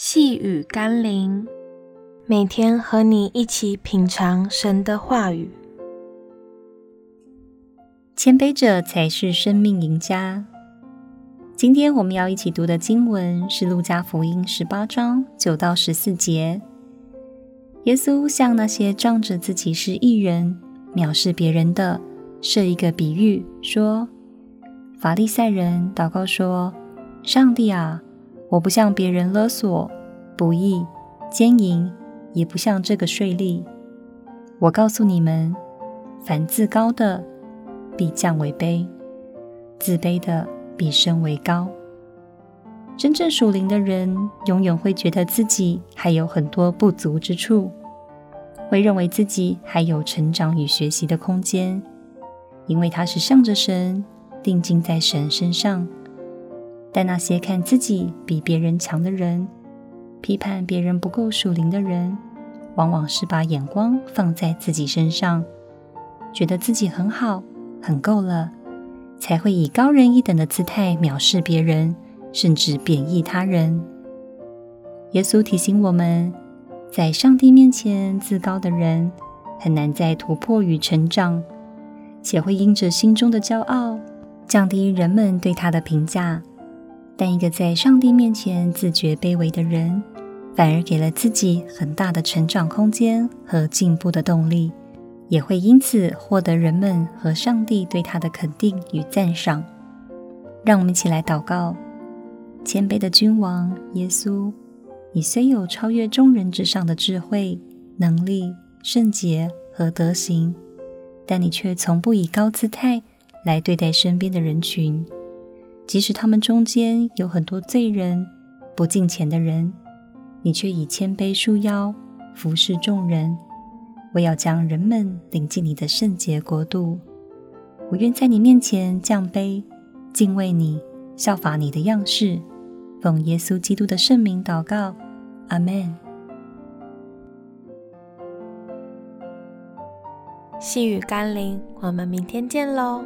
细雨甘霖，每天和你一起品尝神的话语。谦卑者才是生命赢家。今天我们要一起读的经文是《路加福音》十八章九到十四节。耶稣向那些仗着自己是义人、藐视别人的，设一个比喻，说：法利赛人祷告说：“上帝啊！”我不向别人勒索、不义、奸淫，也不像这个税吏。我告诉你们，凡自高的，必降为卑；自卑的，必升为高。真正属灵的人，永远会觉得自己还有很多不足之处，会认为自己还有成长与学习的空间，因为他是向着神，定睛在神身上。但那些看自己比别人强的人，批判别人不够属灵的人，往往是把眼光放在自己身上，觉得自己很好、很够了，才会以高人一等的姿态藐视别人，甚至贬抑他人。耶稣提醒我们，在上帝面前自高的人，很难再突破与成长，且会因着心中的骄傲，降低人们对他的评价。但一个在上帝面前自觉卑微的人，反而给了自己很大的成长空间和进步的动力，也会因此获得人们和上帝对他的肯定与赞赏。让我们一起来祷告：谦卑的君王耶稣，你虽有超越众人之上的智慧、能力、圣洁和德行，但你却从不以高姿态来对待身边的人群。即使他们中间有很多罪人、不敬虔的人，你却以谦卑束腰，服侍众人，我要将人们领进你的圣洁国度。我愿在你面前降卑，敬畏你，效法你的样式。奉耶稣基督的圣名祷告，阿门。细雨甘霖，我们明天见喽。